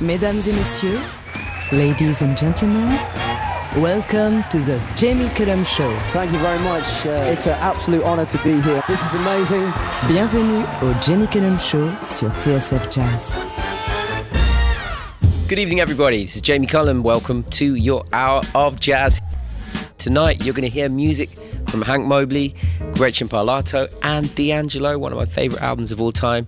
Mesdames et messieurs, ladies and gentlemen, welcome to the Jamie Cullum Show. Thank you very much. Uh, it's an absolute honor to be here. This is amazing. Bienvenue au Jamie Cullum Show sur TSF Jazz. Good evening, everybody. This is Jamie Cullum. Welcome to your hour of jazz. Tonight, you're going to hear music from Hank Mobley, Gretchen Parlato, and D'Angelo, one of my favorite albums of all time.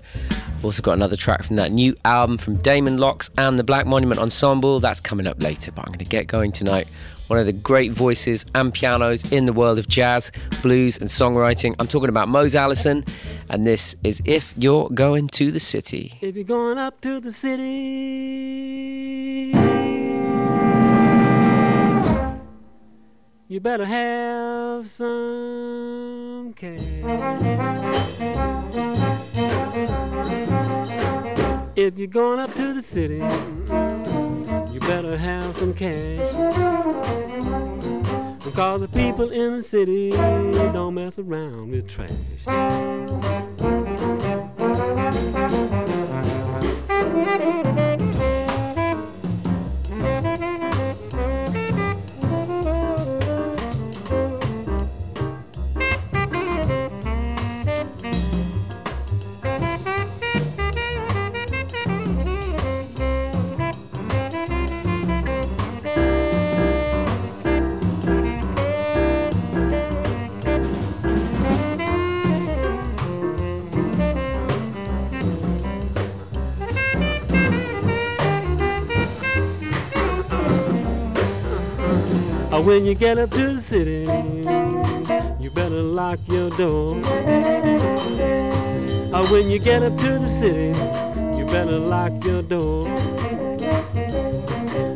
I've also got another track from that new album from Damon Locks and the Black Monument Ensemble. That's coming up later, but I'm going to get going tonight. One of the great voices and pianos in the world of jazz, blues, and songwriting. I'm talking about Mose Allison, and this is If You're Going to the City. If you're going up to the city, you better have some cash. If you're going up to the city, you better have some cash. Because the people in the city don't mess around with trash. When you get up to the city, you better lock your door. Uh, When you get up to the city, you better lock your door.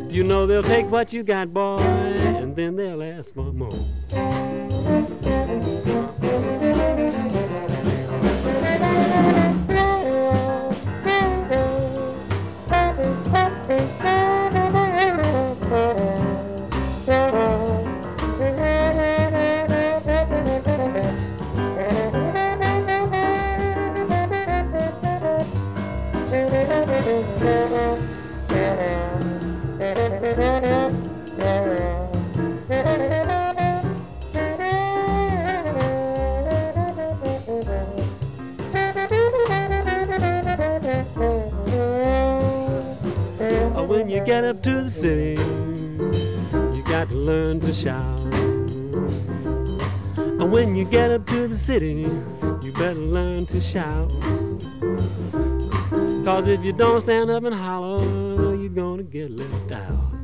You know they'll take what you got, boy, and then they'll ask for more. Shout. Cause if you don't stand up and holler, you're gonna get left out.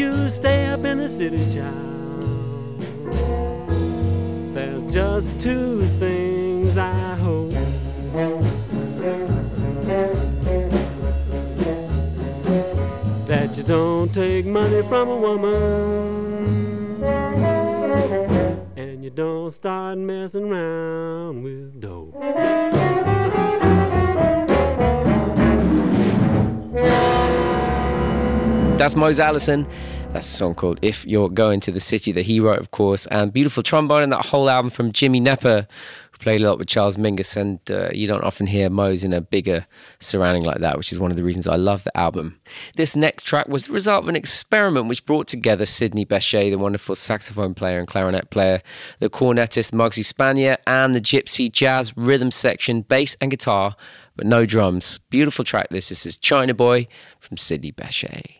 You stay up in the city, child, there's just two things I hope. that you don't take money from a woman and you don't start messing around with dope. That's Mose Allison. That's a song called If You're Going to the City that he wrote, of course, and beautiful trombone in that whole album from Jimmy Knepper, who played a lot with Charles Mingus. And uh, you don't often hear Mose in a bigger surrounding like that, which is one of the reasons I love the album. This next track was the result of an experiment which brought together Sidney Bechet, the wonderful saxophone player and clarinet player, the cornetist Muggsy Spanier, and the gypsy jazz rhythm section, bass and guitar, but no drums. Beautiful track this. This is China Boy from Sidney Bechet.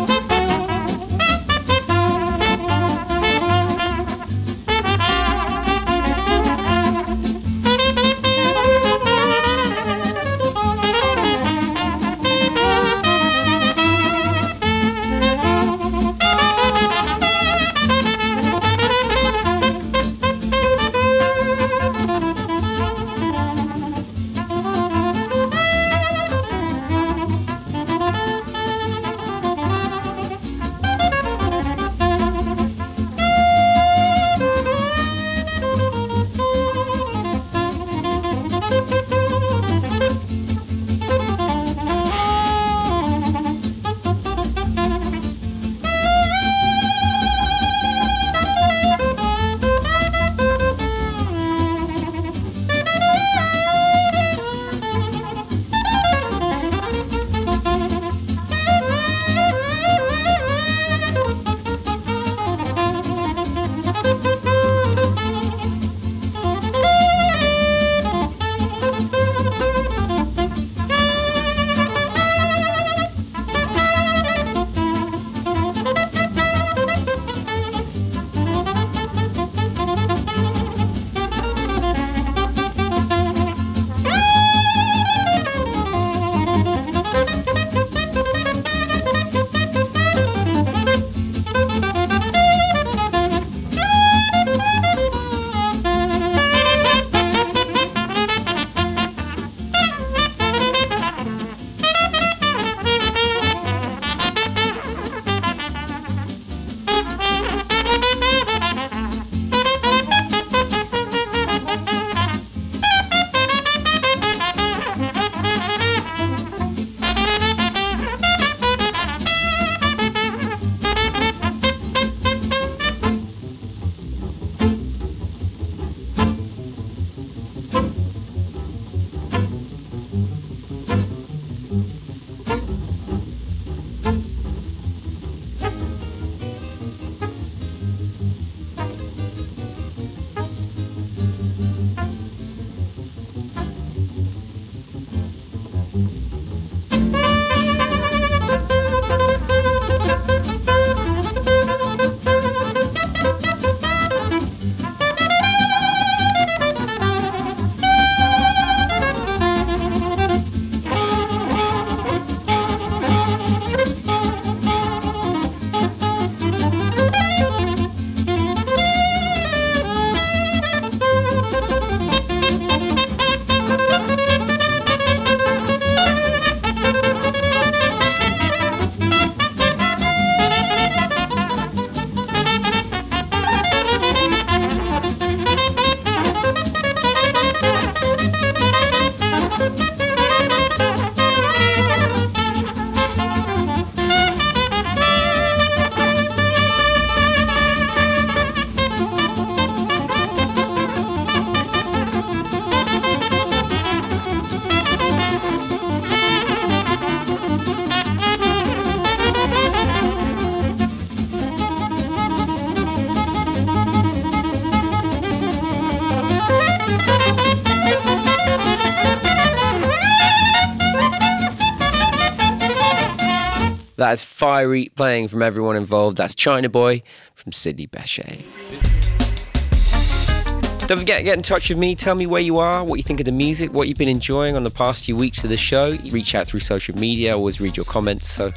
Fiery playing from everyone involved. That's China Boy from Sidney Bechet. Don't forget to get in touch with me. Tell me where you are, what you think of the music, what you've been enjoying on the past few weeks of the show. Reach out through social media. I always read your comments, so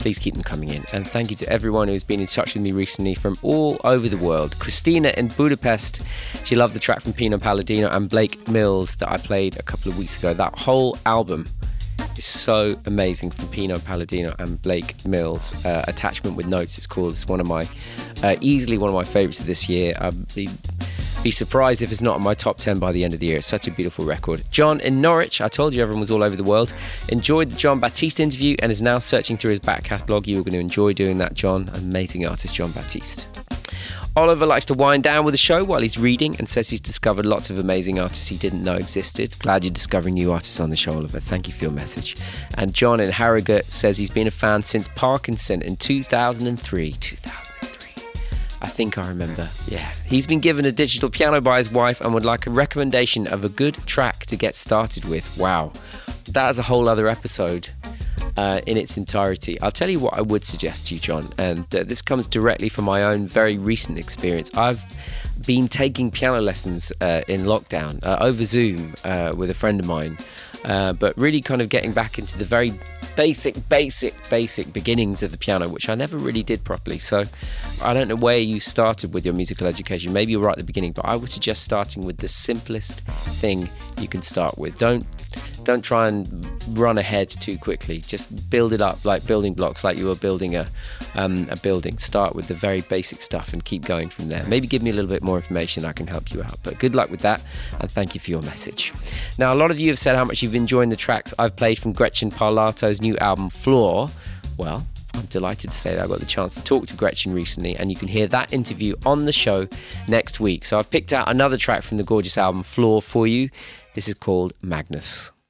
please keep them coming in. And thank you to everyone who's been in touch with me recently from all over the world. Christina in Budapest, she loved the track from Pino Palladino and Blake Mills that I played a couple of weeks ago. That whole album is so amazing from Pino Palladino and Blake Mills. Uh, Attachment with Notes, it's called. It's one of my, uh, easily one of my favourites of this year. I'd be, be surprised if it's not in my top 10 by the end of the year. It's such a beautiful record. John in Norwich, I told you everyone was all over the world. Enjoyed the Jon Batiste interview and is now searching through his back catalogue. You're going to enjoy doing that, John. Amazing artist, Jon Batiste. Oliver likes to wind down with the show while he's reading and says he's discovered lots of amazing artists he didn't know existed. Glad you're discovering new artists on the show, Oliver. Thank you for your message. And John in Harrogate says he's been a fan since Parkinson in 2003. 2003. I think I remember. Yeah. He's been given a digital piano by his wife and would like a recommendation of a good track to get started with. Wow. that is a whole other episode uh, in its entirety. I'll tell you what I would suggest to you, John, and uh, this comes directly from my own very recent experience. I've been taking piano lessons uh, in lockdown uh, over Zoom uh, with a friend of mine, uh, but really kind of getting back into the very basic, basic, basic beginnings of the piano, which I never really did properly. So I don't know where you started with your musical education. Maybe you're right at the beginning, but I would suggest starting with the simplest thing you can start with. Don't don't try and run ahead too quickly. Just build it up like building blocks, like you were building a um, a building. Start with the very basic stuff and keep going from there. Maybe give me a little bit more information. I can help you out. But good luck with that, and thank you for your message. Now, a lot of you have said how much you've enjoyed the tracks I've played from Gretchen Parlato's new album Floor. Well, I'm delighted to say that I got the chance to talk to Gretchen recently, and you can hear that interview on the show next week. So I've picked out another track from the gorgeous album Floor for you. This is called Magnus.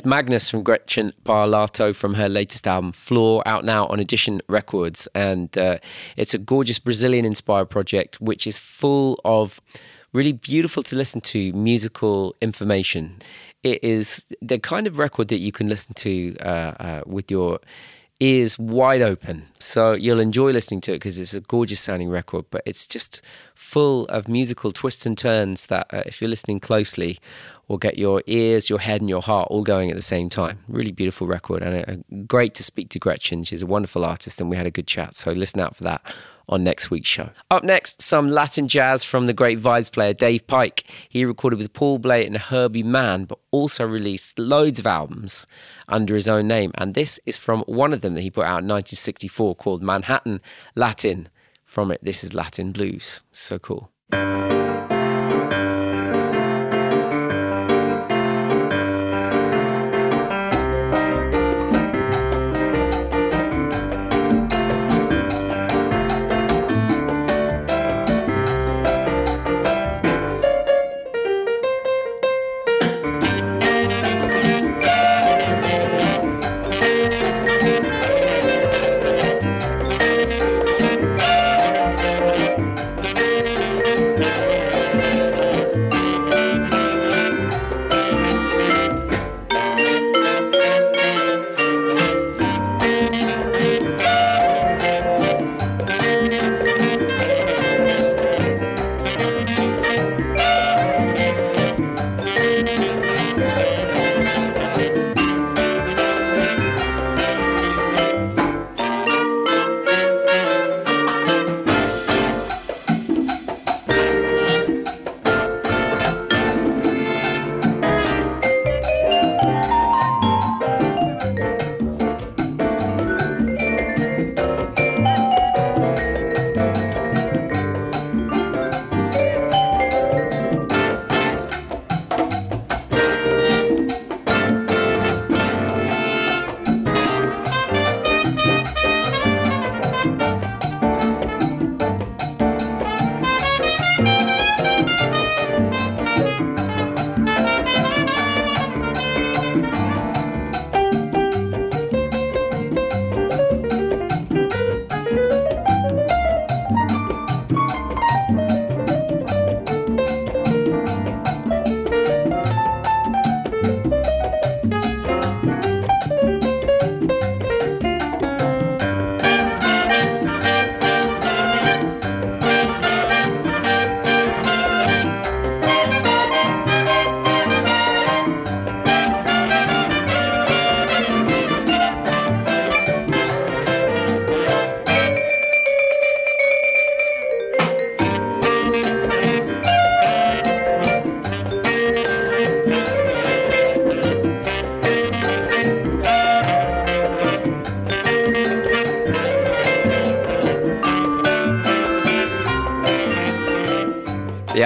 it's Magnus from Gretchen Parlato from her latest album Floor, out now on Edition Records. And uh, it's a gorgeous Brazilian inspired project which is full of really beautiful to listen to musical information. It is the kind of record that you can listen to uh, uh, with your ears wide open. So you'll enjoy listening to it because it's a gorgeous sounding record, but it's just full of musical twists and turns that, uh, if you're listening closely, will get your ears, your head, and your heart all going at the same time. Really beautiful record, and uh, great to speak to Gretchen. She's a wonderful artist, and we had a good chat. So listen out for that on next week's show. Up next, some Latin jazz from the great vibes player Dave Pike. He recorded with Paul Bley and Herbie Mann, but also released loads of albums under his own name. And this is from one of them that he put out in 1964 called Manhattan Latin. From it, this is Latin Blues. So cool.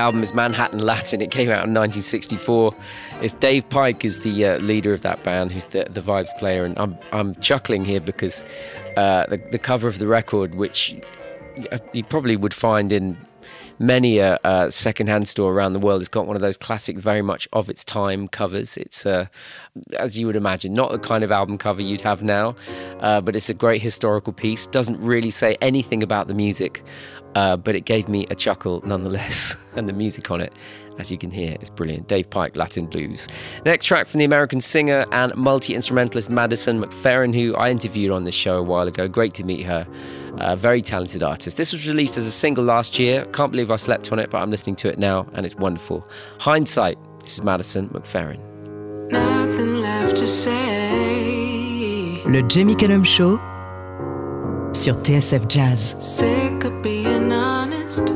Album is Manhattan Latin. It came out in 1964. It's Dave Pike is the uh, leader of that band, who's the, the vibes player, and I'm I'm chuckling here because uh, the the cover of the record, which you probably would find in many a, a second-hand store around the world has got one of those classic, very much of its time covers. It's, uh, as you would imagine, not the kind of album cover you'd have now, uh, but it's a great historical piece. Doesn't really say anything about the music, uh, but it gave me a chuckle nonetheless. and the music on it, as you can hear, is brilliant. Dave Pike, Latin Blues. Next track from the American singer and multi instrumentalist Madison McFerrin, who I interviewed on this show a while ago. Great to meet her. A very talented artist. This was released as a single last year. Can't believe I slept on it, but I'm listening to it now and it's wonderful. Hindsight. This is Madison McFerrin. Nothing left to say. Le Jamie Cullum Show sur TSF Jazz. Sick of being honest.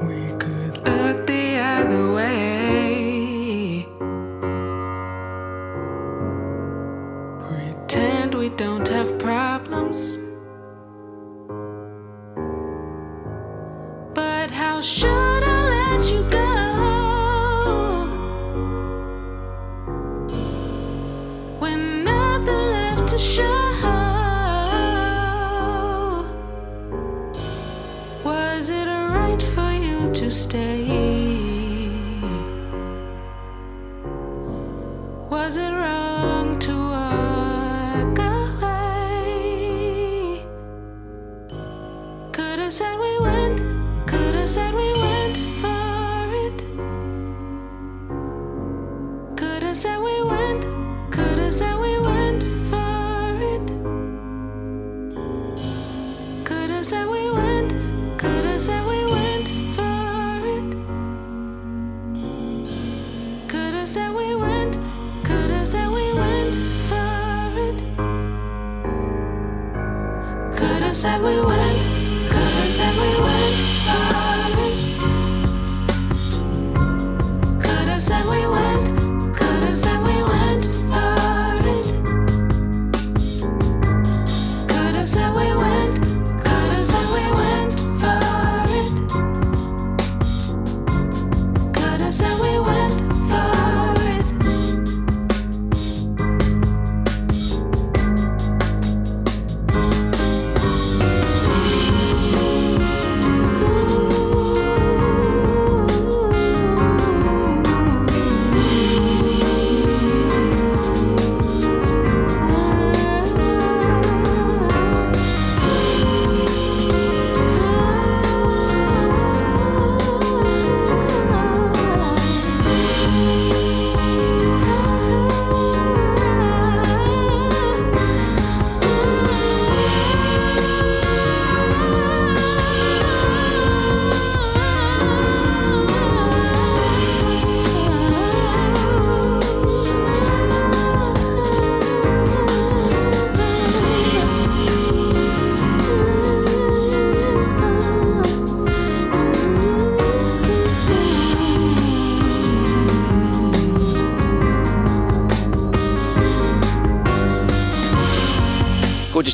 We could look the other way. Pretend we don't have problems. But how should stay?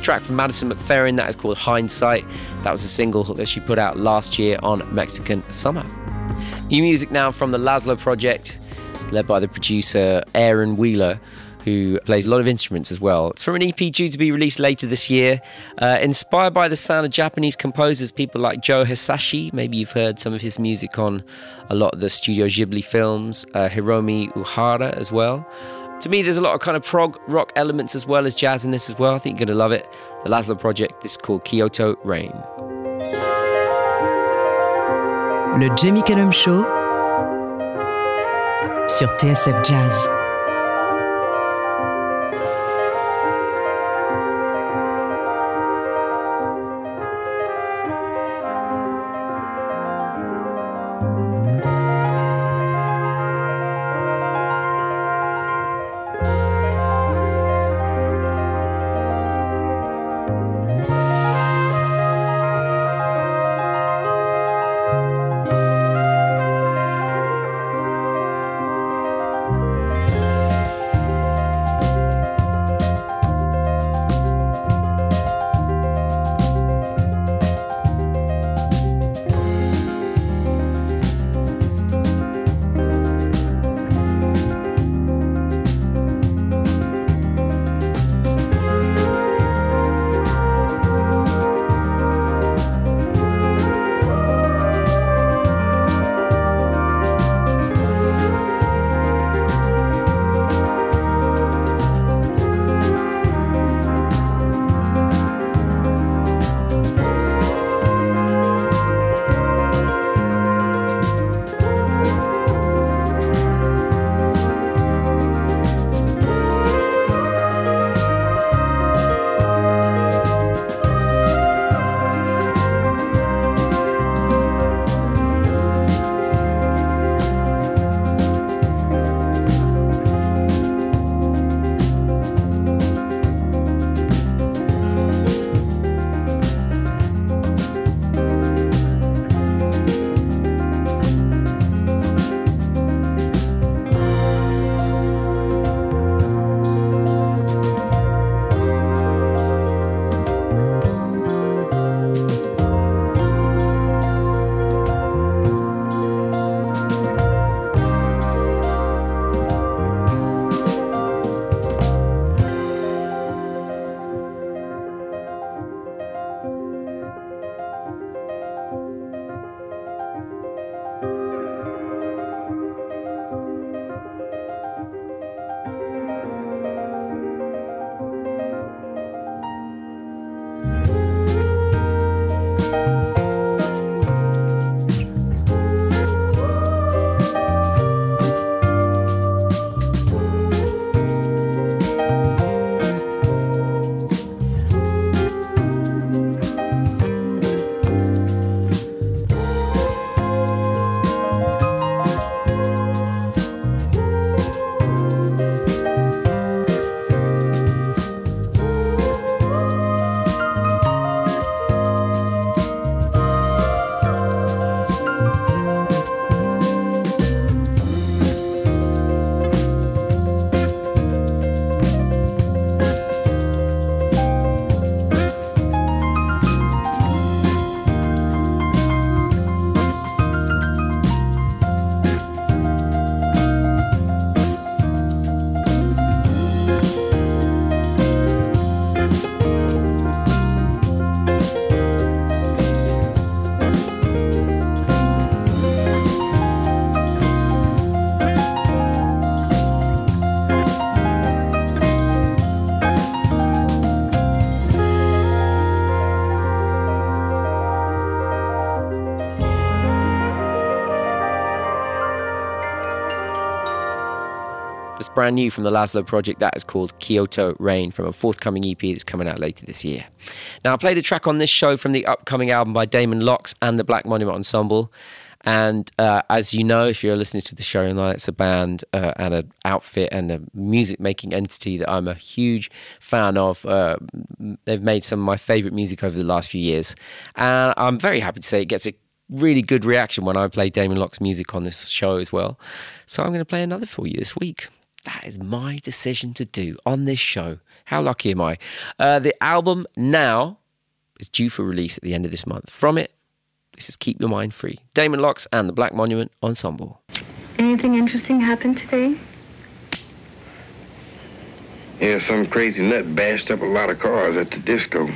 Track from Madison McFerrin that is called Hindsight. That was a single that she put out last year on Mexican Summer. New music now from the Laszlo Project, led by the producer Aaron Wheeler, who plays a lot of instruments as well. It's from an EP due to be released later this year. Uh, inspired by the sound of Japanese composers, people like Joe Hisaishi. Maybe you've heard some of his music on a lot of the Studio Ghibli films. Uh, Hiromi Uehara as well. To me, there's a lot of kind of prog rock elements as well as jazz in this as well. I think you're going to love it. The Laszlo Project, this is called Kyoto Rain. Le Jamie Cullum Show sur TSF Jazz. Brand new from the Laszlo project that is called Kyoto Rain from a forthcoming EP that's coming out later this year. Now, I played a track on this show from the upcoming album by Damon Locks and the Black Monument Ensemble. And uh, as you know, if you're listening to the show now, it's a band uh, and an outfit and a music making entity that I'm a huge fan of. Uh, they've made some of my favorite music over the last few years. And I'm very happy to say it gets a really good reaction when I play Damon Locks' music on this show as well. So I'm going to play another for you this week. That is my decision to do on this show. How lucky am I? Uh, the album now is due for release at the end of this month. From it, this is Keep Your Mind Free. Damon Locks and the Black Monument Ensemble. Anything interesting happened today? Yeah, some crazy nut bashed up a lot of cars at the disco.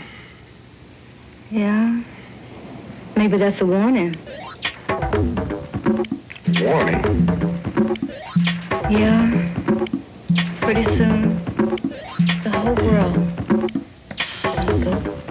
Yeah. Maybe that's a warning. Warning. Yeah. Pretty soon, the whole world. will go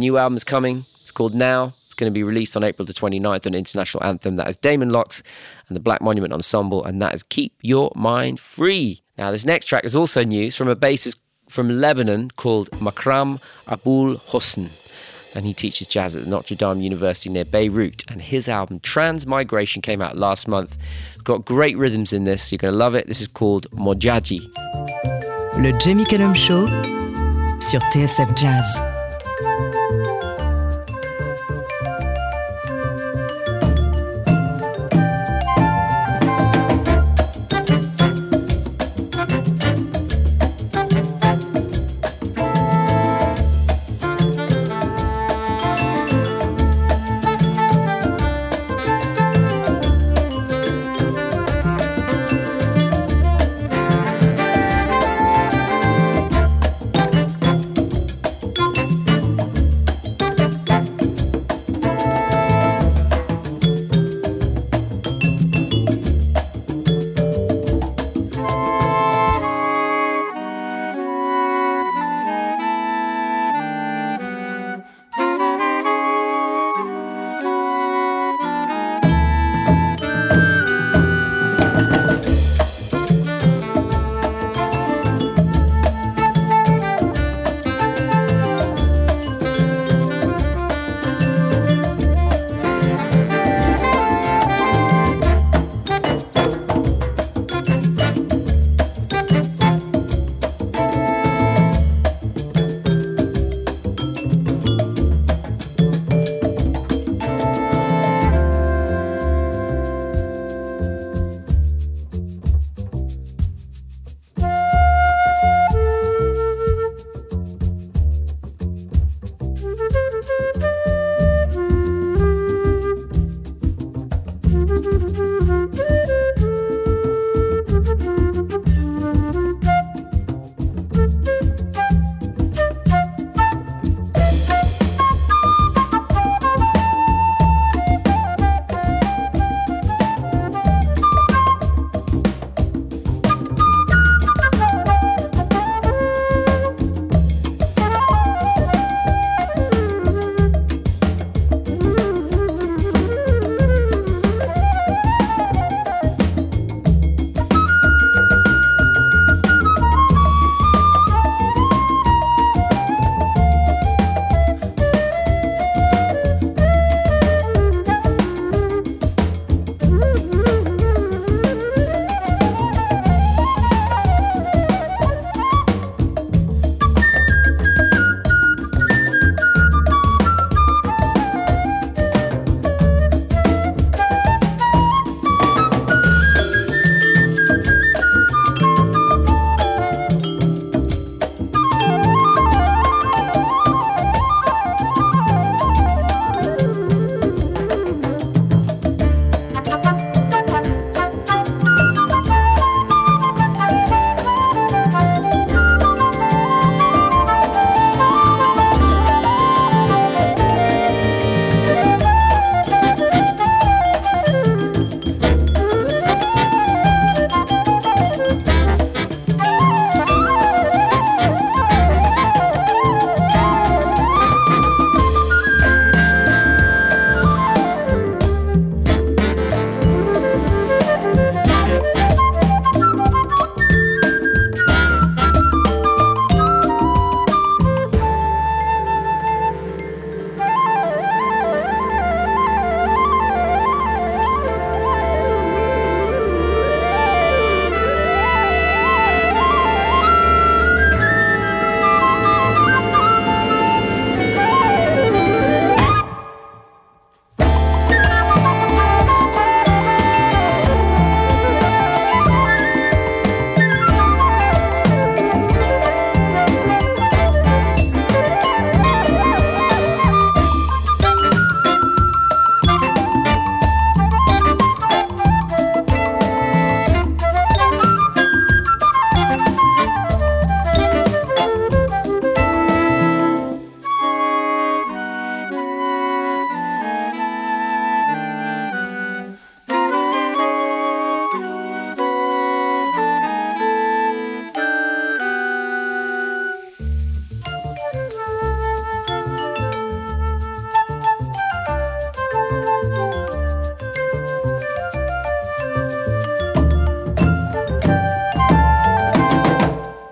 new album is coming. It's called Now. It's going to be released on April the 29th on International Anthem. That is Damon Locks and the Black Monument Ensemble, and that is Keep Your Mind Free. Now, this next track is also news from a bassist from Lebanon called Makram Aboul Hosn. And he teaches jazz at the Notre Dame University near Beirut. And his album Transmigration came out last month. Got great rhythms in this. You're going to love it. This is called Modjadji. Le Jamie Cullum Show sur TSF Jazz.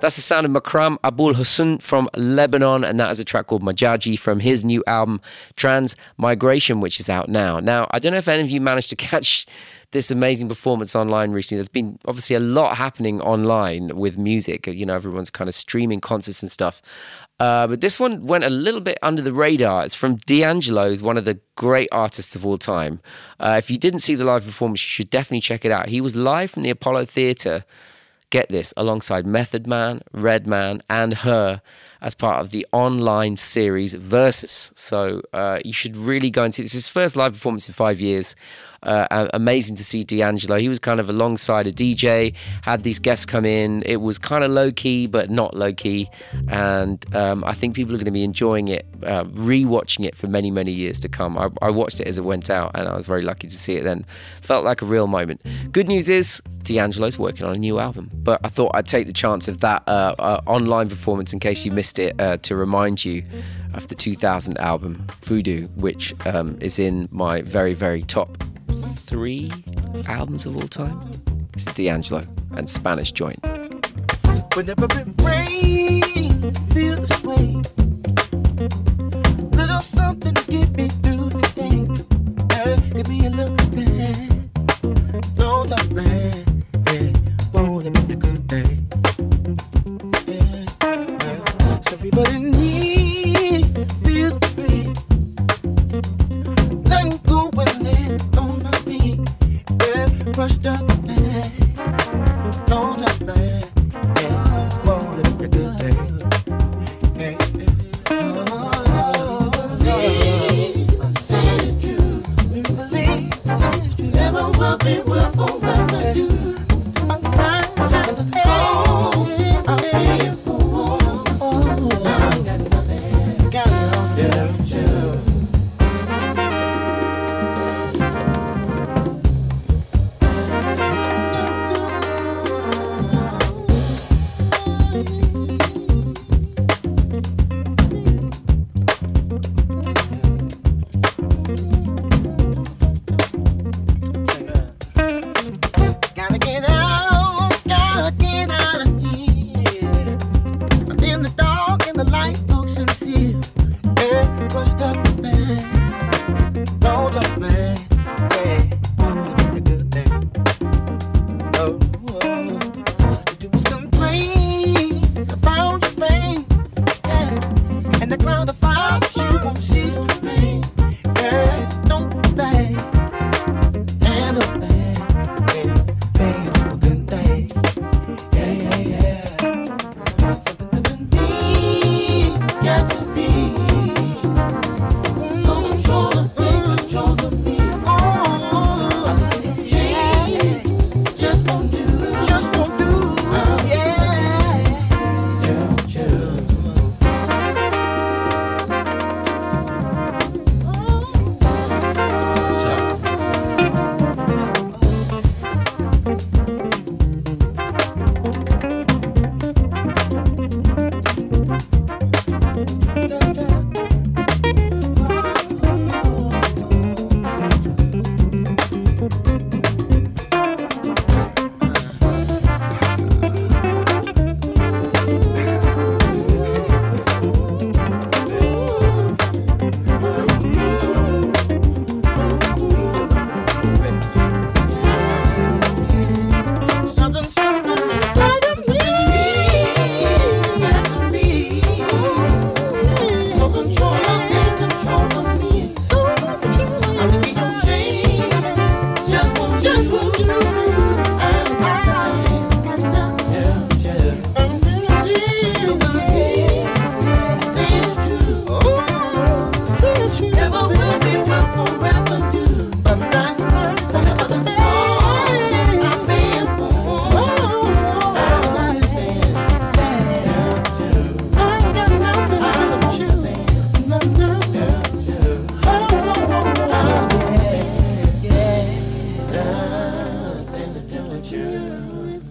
That's the sound of Makram Aboul Hosn from Lebanon, and that is a track called Modjadji from his new album Transmigration, which is out now. Now, I don't know if any of you managed to catch this amazing performance online recently. There's been obviously a lot happening online with music. You know, everyone's kind of streaming concerts and stuff. Uh, but this one went a little bit under the radar. It's from D'Angelo, who's one of the great artists of all time. Uh, if you didn't see the live performance, you should definitely check it out. He was live from the Apollo Theatre get this, alongside Method Man, Redman, and her as part of the online series Verzuz. So uh, you should really go and see this. His first live performance in five years. Uh, amazing to see D'Angelo. He was kind of alongside a DJ, had these guests come in. It was kind of low key, but not low key. And um, I think people are going to be enjoying it, uh, rewatching it for many, many years to come. I, I watched it as it went out, and I was very lucky to see it then. Felt like a real moment. Good news is D'Angelo's working on a new album, but I thought I'd take the chance of that uh, uh, online performance in case you missed it uh, to remind you of the 2000 album Voodoo, which um, is in my very, very top three albums of all time. This is D'Angelo and Spanish Joint.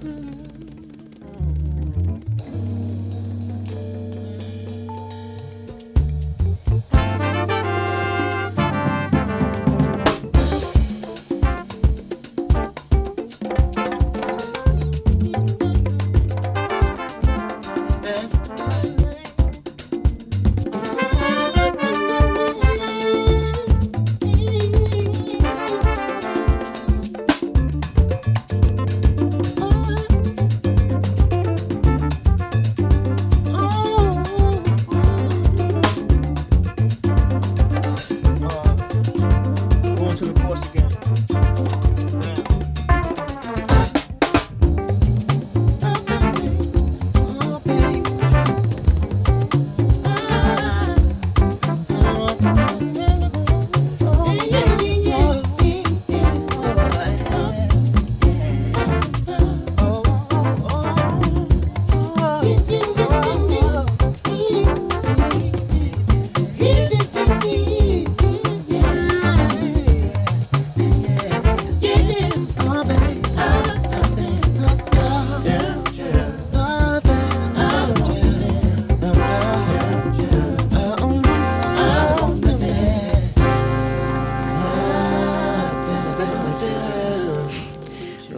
Mm-hmm.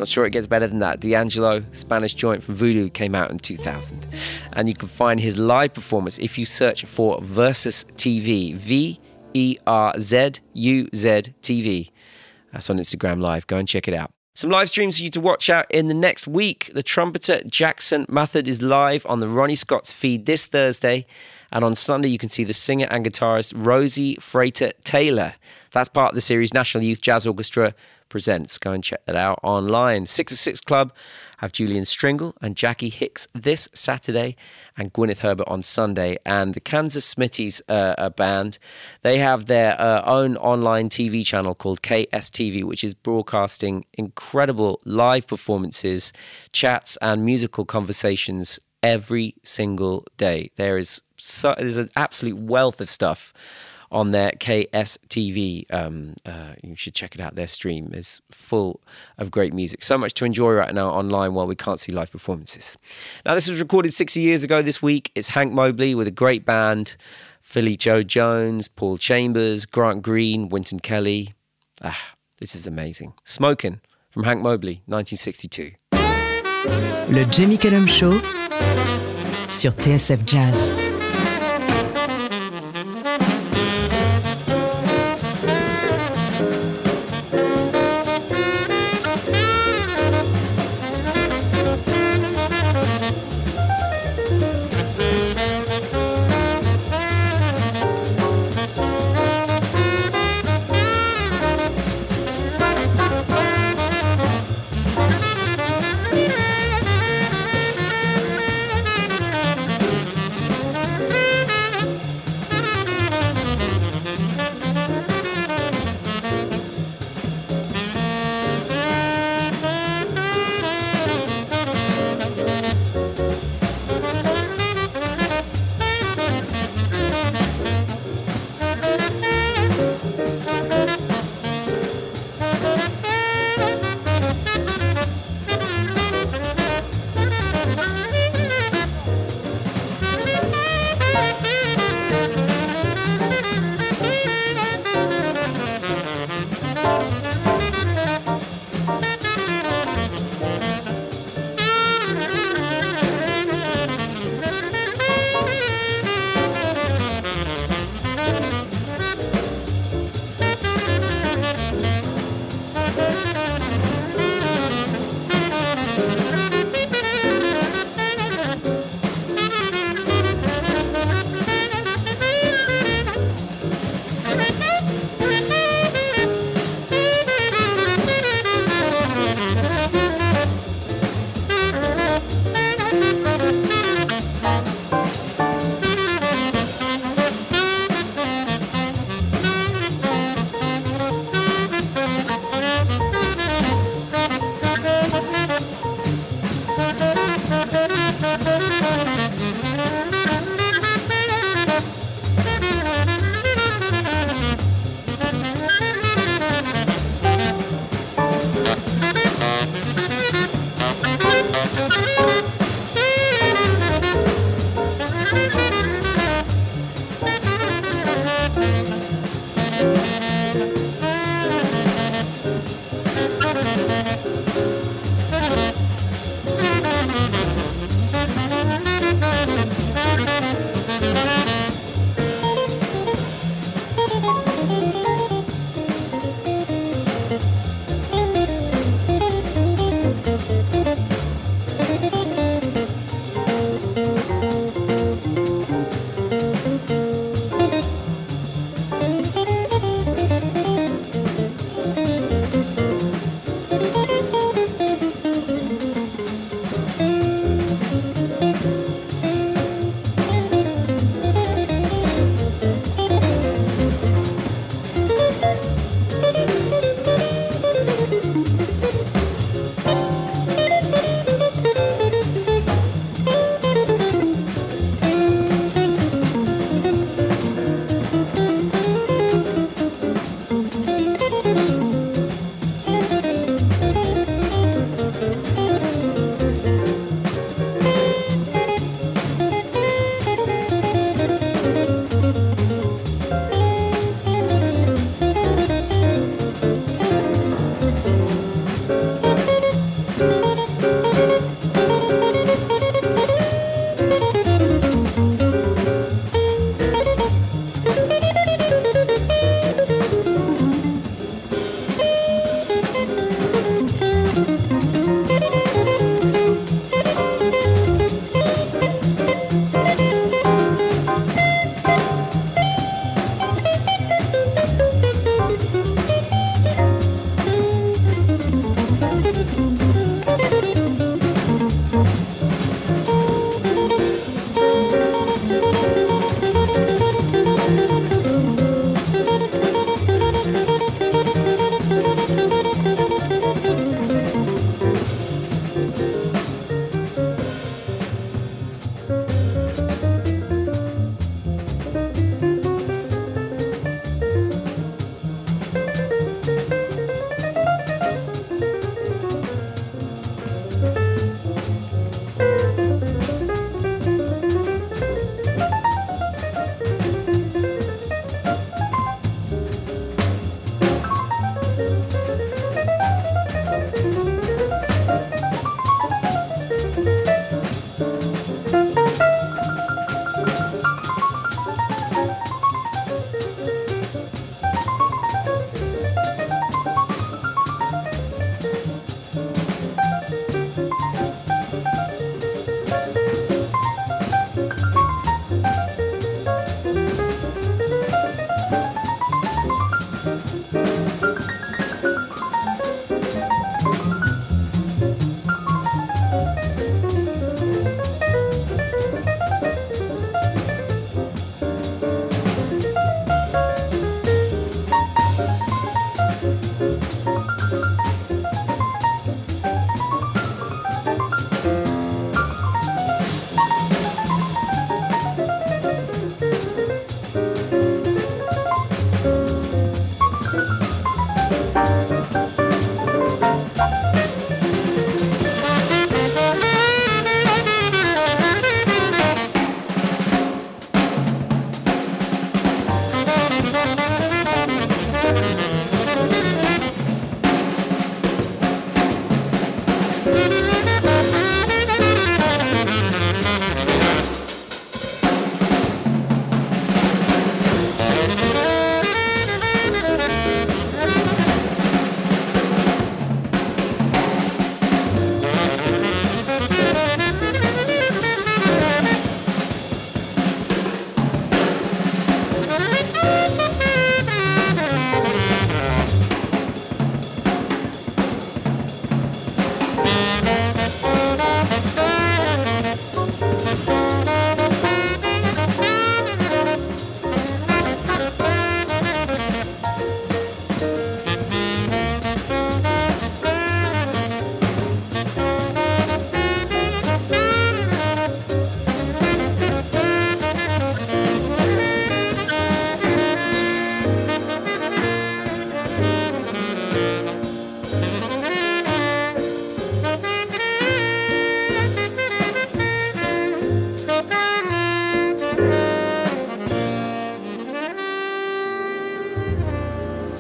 Sure it gets better than that. D'Angelo, Spanish joint from Voodoo, came out in 2000. And you can find his live performance if you search for Verzuz TV. V E R Z U Z TV. That's on Instagram Live. Go and check it out. Some live streams for you to watch out in the next week. The trumpeter Jackson Mathod is live on the Ronnie Scott's feed this Thursday. And on Sunday, you can see the singer and guitarist Rosie Frater Taylor. That's part of the series National Youth Jazz Orchestra presents. Go and check that out online. 606 Club have Julian Stringle and Jackie Hicks this Saturday and Gwyneth Herbert on Sunday. And the Kansas Smitties uh, band, they have their uh, own online TV channel called KSTV, which is broadcasting incredible live performances, chats, and musical conversations every single day. There is so, there's an absolute wealth of stuff on their KSTV. Um, uh, you should check it out. Their stream is full of great music. So much to enjoy right now online while we can't see live performances. Now, this was recorded 60 years ago this week. It's Hank Mobley with a great band Philly Joe Jones, Paul Chambers, Grant Green, Wynton Kelly. Ah, this is amazing. Smoking from Hank Mobley, 1962. Le Jamie Cullum Show sur TSF Jazz.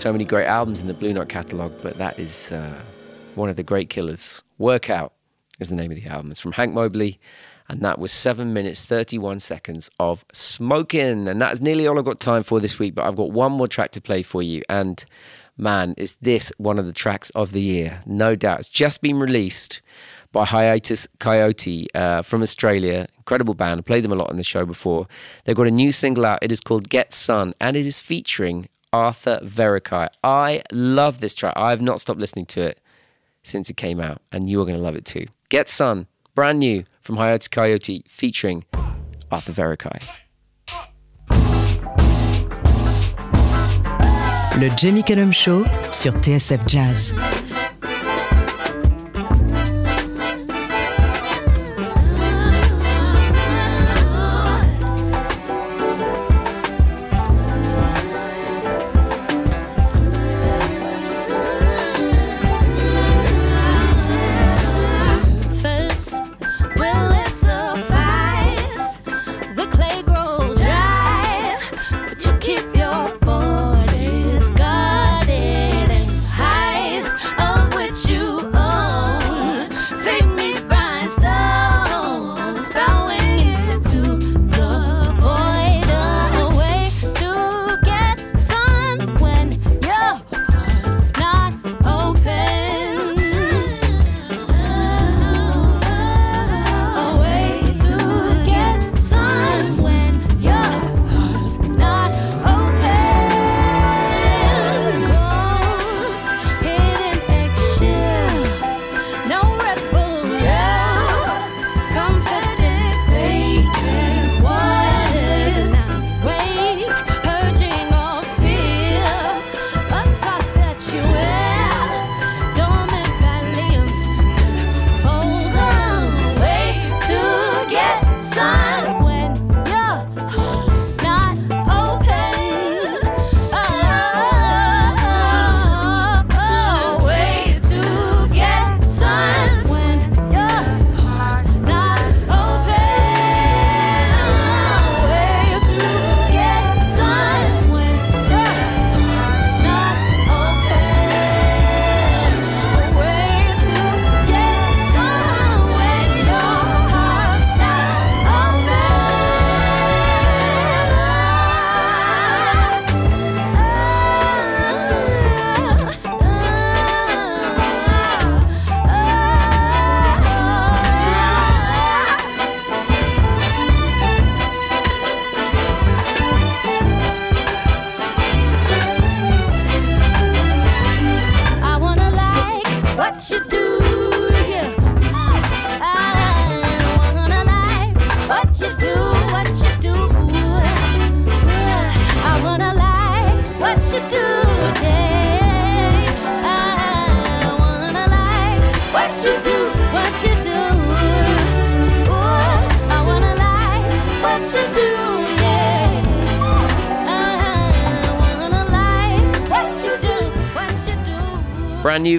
So many great albums in the Blue Note catalogue, but that is uh, one of the great killers. Workout is the name of the album. It's from Hank Mobley, and that was 7 minutes 31 seconds of smoking. And that is nearly all I've got time for this week, but I've got one more track to play for you. And man, is this one of the tracks of the year? No doubt. It's just been released by Hiatus Kaiyote uh, from Australia. Incredible band. I played them a lot on the show before. They've got a new single out. It is called Get Sun, and it is featuring Arthur Verocai. I love this track. I have not stopped listening to it since it came out, and you are going to love it too. Get Sun, brand new from Hiatus Kaiyote, featuring Arthur Verocai. Le Jamie Cullum Show sur TSF Jazz.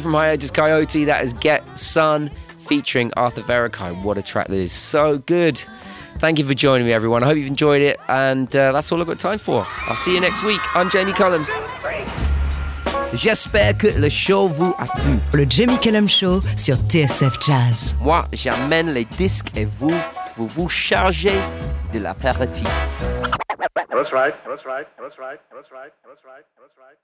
Do. Brand new from Hiatus Kaiyote, that is Get Sun featuring Arthur Verocai. What a track that is so good. Thank you for joining me, everyone. I hope you've enjoyed it, and uh, that's all I've got time for. I'll see you next week. I'm Jamie Cullum. J'espère que le show vous a plu. Le Jamie Cullum Show sur TSF Jazz. Moi, j'amène les disques et vous, vous vous chargez de l'apéritif. That's right. That's right. That's right. That's right. That's right. That's right.